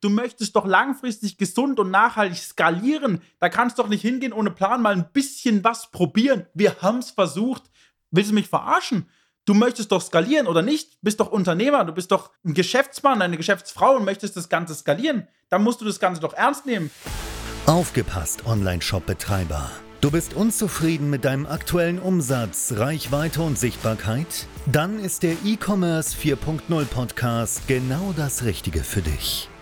Du möchtest doch langfristig gesund und nachhaltig skalieren. Da kannst du doch nicht hingehen ohne Plan mal ein bisschen was probieren. Wir haben es versucht. Willst du mich verarschen? Du möchtest doch skalieren oder nicht? Bist doch Unternehmer, du bist doch ein Geschäftsmann, eine Geschäftsfrau und möchtest das Ganze skalieren. Dann musst du das Ganze doch ernst nehmen. Aufgepasst, Online-Shop-Betreiber. Du bist unzufrieden mit deinem aktuellen Umsatz, Reichweite und Sichtbarkeit? Dann ist der E-Commerce 4.0 Podcast genau das Richtige für dich.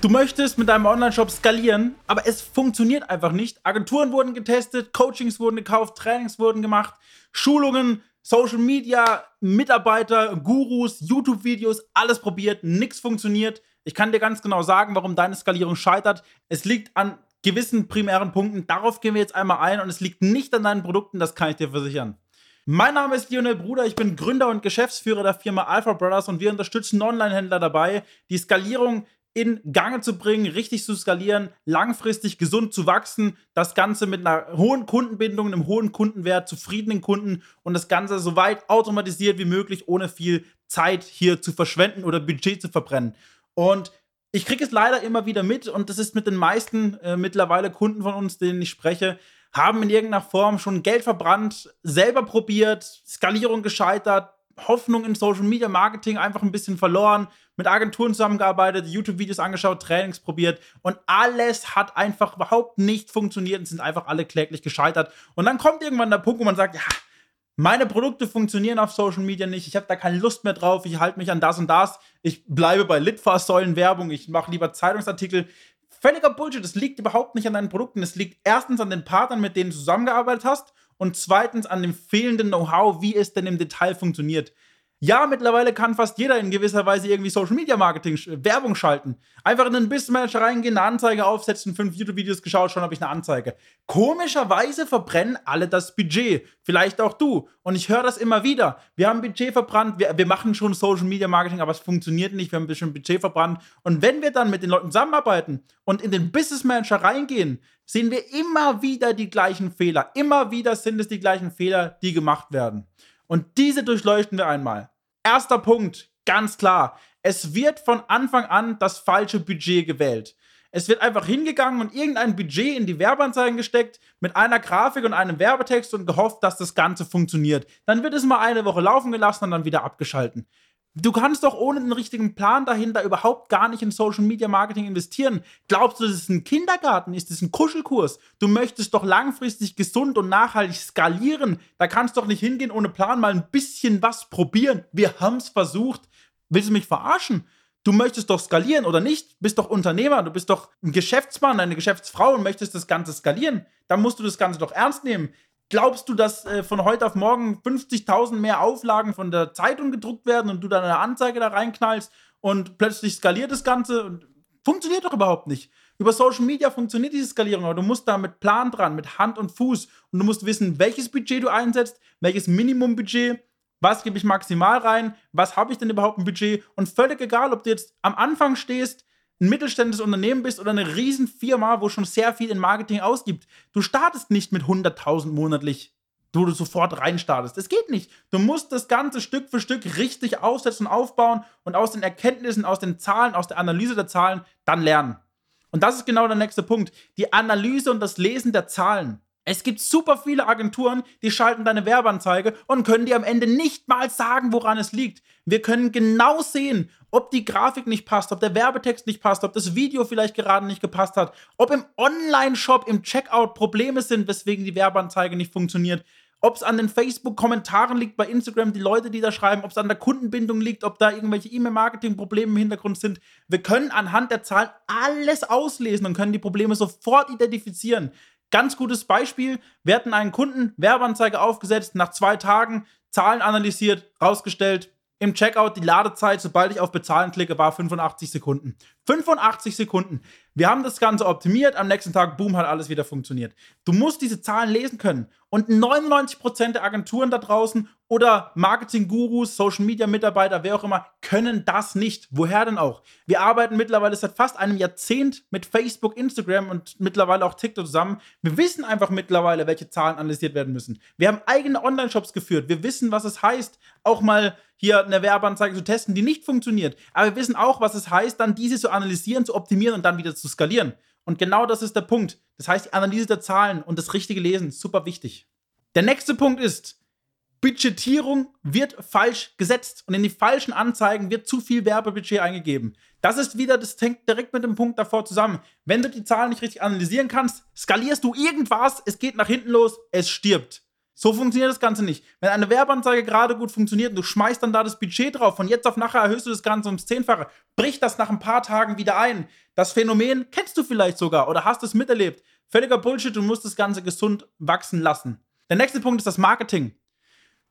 Du möchtest mit deinem Online-Shop skalieren, aber es funktioniert einfach nicht. Agenturen wurden getestet, Coachings wurden gekauft, Trainings wurden gemacht, Schulungen, Social Media, Mitarbeiter, Gurus, YouTube-Videos, alles probiert, nichts funktioniert. Ich kann dir ganz genau sagen, warum deine Skalierung scheitert. Es liegt an gewissen primären Punkten. Darauf gehen wir jetzt einmal ein und es liegt nicht an deinen Produkten, das kann ich dir versichern. Mein Name ist Lionel Bruder, ich bin Gründer und Geschäftsführer der Firma Alpha Brothers und wir unterstützen Online-Händler dabei, die Skalierung in Gange zu bringen, richtig zu skalieren, langfristig gesund zu wachsen, das Ganze mit einer hohen Kundenbindung, einem hohen Kundenwert, zufriedenen Kunden und das Ganze so weit automatisiert wie möglich, ohne viel Zeit hier zu verschwenden oder Budget zu verbrennen. Und ich kriege es leider immer wieder mit und das ist mit den meisten äh, mittlerweile Kunden von uns, denen ich spreche, haben in irgendeiner Form schon Geld verbrannt, selber probiert, Skalierung gescheitert, Hoffnung in Social Media Marketing einfach ein bisschen verloren, mit Agenturen zusammengearbeitet, YouTube-Videos angeschaut, Trainings probiert und alles hat einfach überhaupt nicht funktioniert und sind einfach alle kläglich gescheitert. Und dann kommt irgendwann der Punkt, wo man sagt, ja, meine Produkte funktionieren auf Social Media nicht, ich habe da keine Lust mehr drauf, ich halte mich an das und das, ich bleibe bei Litfaßsäulenwerbung, ich mache lieber Zeitungsartikel. Völliger Bullshit, es liegt überhaupt nicht an deinen Produkten, es liegt erstens an den Partnern, mit denen du zusammengearbeitet hast und zweitens an dem fehlenden Know-how, wie es denn im Detail funktioniert. Ja, mittlerweile kann fast jeder in gewisser Weise irgendwie Social Media Marketing, Werbung schalten. Einfach in den Business Manager reingehen, eine Anzeige aufsetzen, fünf YouTube-Videos geschaut, schon habe ich eine Anzeige. Komischerweise verbrennen alle das Budget. Vielleicht auch du. Und ich höre das immer wieder. Wir haben Budget verbrannt, wir, wir machen schon Social Media Marketing, aber es funktioniert nicht, wir haben ein bisschen Budget verbrannt. Und wenn wir dann mit den Leuten zusammenarbeiten und in den Business Manager reingehen, sehen wir immer wieder die gleichen Fehler. Immer wieder sind es die gleichen Fehler, die gemacht werden. Und diese durchleuchten wir einmal. Erster Punkt, ganz klar. Es wird von Anfang an das falsche Budget gewählt. Es wird einfach hingegangen und irgendein Budget in die Werbeanzeigen gesteckt mit einer Grafik und einem Werbetext und gehofft, dass das Ganze funktioniert. Dann wird es mal eine Woche laufen gelassen und dann wieder abgeschalten. Du kannst doch ohne einen richtigen Plan dahinter überhaupt gar nicht in Social Media Marketing investieren. Glaubst du, das ist ein Kindergarten? Ist das ein Kuschelkurs? Du möchtest doch langfristig gesund und nachhaltig skalieren. Da kannst du doch nicht hingehen ohne Plan mal ein bisschen was probieren. Wir haben es versucht. Willst du mich verarschen? Du möchtest doch skalieren oder nicht? Bist doch Unternehmer, du bist doch ein Geschäftsmann, eine Geschäftsfrau und möchtest das Ganze skalieren. Dann musst du das Ganze doch ernst nehmen. Glaubst du, dass äh, von heute auf morgen 50.000 mehr Auflagen von der Zeitung gedruckt werden und du dann eine Anzeige da reinknallst und plötzlich skaliert das Ganze? Und funktioniert doch überhaupt nicht. Über Social Media funktioniert diese Skalierung, aber du musst da mit Plan dran, mit Hand und Fuß und du musst wissen, welches Budget du einsetzt, welches Minimumbudget, was gebe ich maximal rein, was habe ich denn überhaupt ein Budget und völlig egal, ob du jetzt am Anfang stehst, ein mittelständisches Unternehmen bist oder eine Riesenfirma, wo schon sehr viel in Marketing ausgibt. Du startest nicht mit 100.000 monatlich, wo du sofort reinstartest. Das geht nicht. Du musst das Ganze Stück für Stück richtig aufsetzen und aufbauen und aus den Erkenntnissen, aus den Zahlen, aus der Analyse der Zahlen dann lernen. Und das ist genau der nächste Punkt. Die Analyse und das Lesen der Zahlen. Es gibt super viele Agenturen, die schalten deine Werbeanzeige und können dir am Ende nicht mal sagen, woran es liegt. Wir können genau sehen, ob die Grafik nicht passt, ob der Werbetext nicht passt, ob das Video vielleicht gerade nicht gepasst hat, ob im Online-Shop, im Checkout Probleme sind, weswegen die Werbeanzeige nicht funktioniert, ob es an den Facebook-Kommentaren liegt bei Instagram, die Leute, die da schreiben, ob es an der Kundenbindung liegt, ob da irgendwelche E-Mail-Marketing-Probleme im Hintergrund sind. Wir können anhand der Zahlen alles auslesen und können die Probleme sofort identifizieren. Ganz gutes Beispiel. Wir hatten einen Kunden, Werbeanzeige aufgesetzt, nach zwei Tagen Zahlen analysiert, rausgestellt, im Checkout die Ladezeit, sobald ich auf Bezahlen klicke, war 85 Sekunden. 85 Sekunden. Wir haben das Ganze optimiert, am nächsten Tag, boom, hat alles wieder funktioniert. Du musst diese Zahlen lesen können. Und 99% der Agenturen da draußen oder Marketing-Gurus, Social-Media-Mitarbeiter, wer auch immer, können das nicht. Woher denn auch? Wir arbeiten mittlerweile seit fast einem Jahrzehnt mit Facebook, Instagram und mittlerweile auch TikTok zusammen. Wir wissen einfach mittlerweile, welche Zahlen analysiert werden müssen. Wir haben eigene Online-Shops geführt. Wir wissen, was es heißt, auch mal hier eine Werbeanzeige zu testen, die nicht funktioniert. Aber wir wissen auch, was es heißt, dann diese zu analysieren, zu optimieren und dann wieder zu skalieren. Und genau das ist der Punkt. Das heißt, die Analyse der Zahlen und das richtige Lesen, super wichtig. Der nächste Punkt ist, Budgetierung wird falsch gesetzt und in die falschen Anzeigen wird zu viel Werbebudget eingegeben. Das ist wieder, das hängt direkt mit dem Punkt davor zusammen. Wenn du die Zahlen nicht richtig analysieren kannst, skalierst du irgendwas, es geht nach hinten los, es stirbt. So funktioniert das Ganze nicht. Wenn eine Werbeanzeige gerade gut funktioniert und du schmeißt dann da das Budget drauf, von jetzt auf nachher erhöhst du das Ganze ums Zehnfache, bricht das nach ein paar Tagen wieder ein. Das Phänomen kennst du vielleicht sogar oder hast es miterlebt. Völliger Bullshit, du musst das Ganze gesund wachsen lassen. Der nächste Punkt ist das Marketing.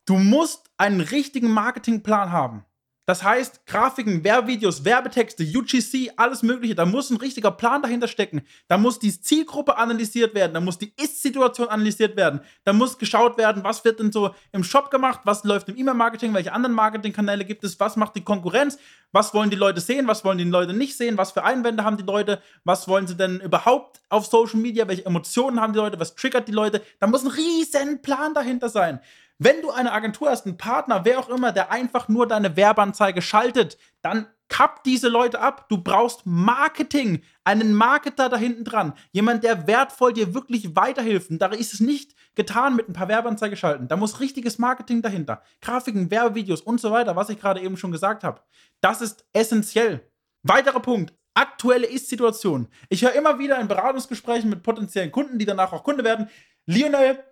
Du musst einen richtigen Marketingplan haben. Das heißt, Grafiken, Werbevideos, Werbetexte, UGC, alles Mögliche. Da muss ein richtiger Plan dahinter stecken. Da muss die Zielgruppe analysiert werden. Da muss die Ist-Situation analysiert werden. Da muss geschaut werden, was wird denn so im Shop gemacht, was läuft im E-Mail-Marketing, welche anderen Marketingkanäle gibt es, was macht die Konkurrenz, was wollen die Leute sehen, was wollen die Leute nicht sehen, was für Einwände haben die Leute, was wollen sie denn überhaupt auf Social Media, welche Emotionen haben die Leute, was triggert die Leute. Da muss ein riesen Plan dahinter sein. Wenn du eine Agentur hast, einen Partner, wer auch immer, der einfach nur deine Werbeanzeige schaltet, dann kapp diese Leute ab. Du brauchst Marketing, einen Marketer da hinten dran, jemand, der wertvoll dir wirklich weiterhilft. Und da ist es nicht getan mit ein paar Werbeanzeige schalten. Da muss richtiges Marketing dahinter. Grafiken, Werbevideos und so weiter, was ich gerade eben schon gesagt habe. Das ist essentiell. Weiterer Punkt. Aktuelle Ist-Situation. Ich höre immer wieder in Beratungsgesprächen mit potenziellen Kunden, die danach auch Kunde werden. Lionel,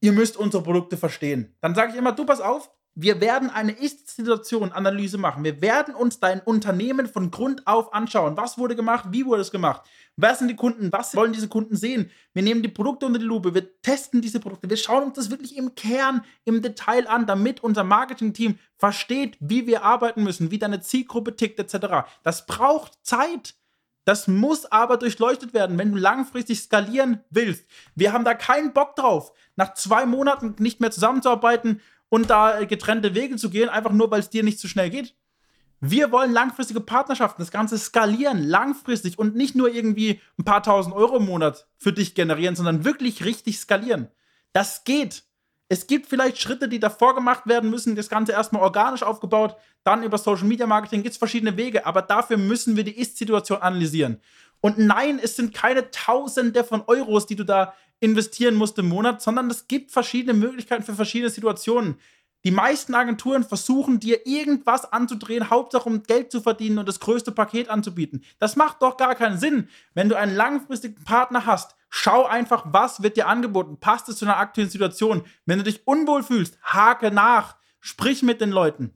ihr müsst unsere Produkte verstehen. Dann sage ich immer, du pass auf, wir werden eine Ist-Situation-Analyse machen. Wir werden uns dein Unternehmen von Grund auf anschauen. Was wurde gemacht? Wie wurde es gemacht? Wer sind die Kunden? Was wollen diese Kunden sehen? Wir nehmen die Produkte unter die Lupe. Wir testen diese Produkte. Wir schauen uns das wirklich im Kern, im Detail an, damit unser Marketing-Team versteht, wie wir arbeiten müssen, wie deine Zielgruppe tickt, etc. Das braucht Zeit. Das muss aber durchleuchtet werden, wenn du langfristig skalieren willst. Wir haben da keinen Bock drauf, nach zwei Monaten nicht mehr zusammenzuarbeiten und da getrennte Wege zu gehen, einfach nur, weil es dir nicht so schnell geht. Wir wollen langfristige Partnerschaften, das Ganze skalieren, langfristig und nicht nur irgendwie ein paar tausend Euro im Monat für dich generieren, sondern wirklich richtig skalieren. Das geht. Es gibt vielleicht Schritte, die davor gemacht werden müssen, das Ganze erstmal organisch aufgebaut, dann über Social Media Marketing gibt es verschiedene Wege, aber dafür müssen wir die Ist-Situation analysieren. Und nein, es sind keine Tausende von Euros, die du da investieren musst im Monat, sondern es gibt verschiedene Möglichkeiten für verschiedene Situationen. Die meisten Agenturen versuchen dir irgendwas anzudrehen, Hauptsache um Geld zu verdienen und das größte Paket anzubieten. Das macht doch gar keinen Sinn. Wenn du einen langfristigen Partner hast, schau einfach, was wird dir angeboten. Passt es zu einer aktuellen Situation? Wenn du dich unwohl fühlst, hake nach, sprich mit den Leuten.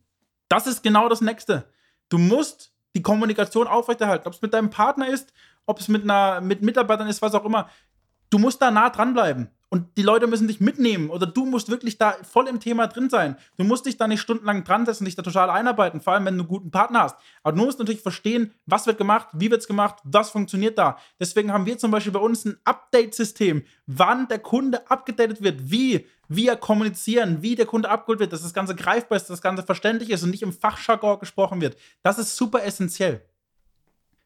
Das ist genau das Nächste. Du musst die Kommunikation aufrechterhalten. Ob es mit deinem Partner ist, ob es mit, einer, mit Mitarbeitern ist, was auch immer. Du musst da nah dranbleiben. Und die Leute müssen dich mitnehmen oder du musst wirklich da voll im Thema drin sein. Du musst dich da nicht stundenlang dran setzen, dich da total einarbeiten, vor allem wenn du einen guten Partner hast. Aber du musst natürlich verstehen, was wird gemacht, wie wird es gemacht, was funktioniert da. Deswegen haben wir zum Beispiel bei uns ein Update-System, wann der Kunde abgedatet wird, wie wir kommunizieren, wie der Kunde abgeholt wird, dass das Ganze greifbar ist, dass das Ganze verständlich ist und nicht im Fachjargon gesprochen wird. Das ist super essentiell.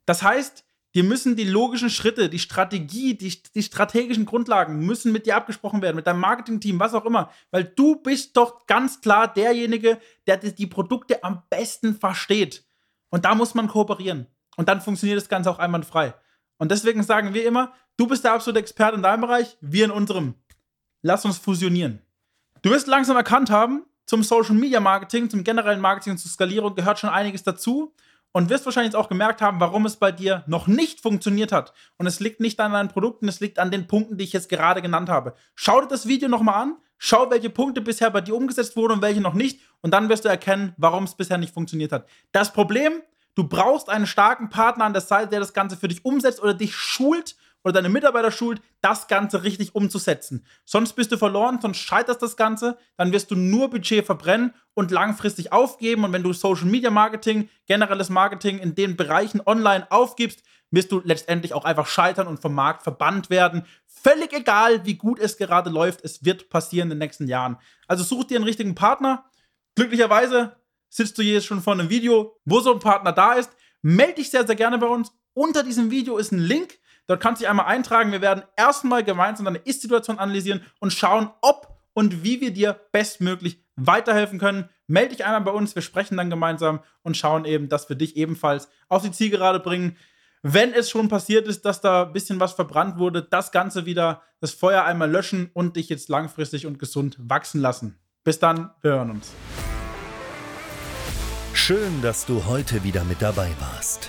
Das heißt, Dir müssen die logischen Schritte, die Strategie, die, die strategischen Grundlagen müssen mit dir abgesprochen werden, mit deinem Marketingteam, was auch immer. Weil du bist doch ganz klar derjenige, der die Produkte am besten versteht. Und da muss man kooperieren. Und dann funktioniert das Ganze auch einwandfrei. Und deswegen sagen wir immer, du bist der absolute Experte in deinem Bereich, wir in unserem. Lass uns fusionieren. Du wirst langsam erkannt haben, zum Social Media Marketing, zum generellen Marketing und zur Skalierung gehört schon einiges dazu und wirst wahrscheinlich jetzt auch gemerkt haben, warum es bei dir noch nicht funktioniert hat. Und es liegt nicht an deinen Produkten, es liegt an den Punkten, die ich jetzt gerade genannt habe. Schau dir das Video nochmal an, schau, welche Punkte bisher bei dir umgesetzt wurden und welche noch nicht. Und dann wirst du erkennen, warum es bisher nicht funktioniert hat. Das Problem, du brauchst einen starken Partner an der Seite, der das Ganze für dich umsetzt oder dich schult oder deine Mitarbeiter schult, das Ganze richtig umzusetzen. Sonst bist du verloren, sonst scheiterst das Ganze, dann wirst du nur Budget verbrennen und langfristig aufgeben. Und wenn du Social Media Marketing, generelles Marketing in den Bereichen online aufgibst, wirst du letztendlich auch einfach scheitern und vom Markt verbannt werden. Völlig egal, wie gut es gerade läuft, es wird passieren in den nächsten Jahren. Also such dir einen richtigen Partner. Glücklicherweise sitzt du jetzt schon vor einem Video, wo so ein Partner da ist. Melde dich sehr, sehr gerne bei uns. Unter diesem Video ist ein Link. Dort kannst du dich einmal eintragen. Wir werden erstmal gemeinsam deine Ist-Situation analysieren und schauen, ob und wie wir dir bestmöglich weiterhelfen können. Melde dich einmal bei uns. Wir sprechen dann gemeinsam und schauen eben, dass wir dich ebenfalls auf die Zielgerade bringen wenn es schon passiert ist, dass da ein bisschen was verbrannt wurde, das Ganze wieder, das Feuer einmal löschen und dich jetzt langfristig und gesund wachsen lassen. Bis dann, wir hören uns. Schön, dass du heute wieder mit dabei warst.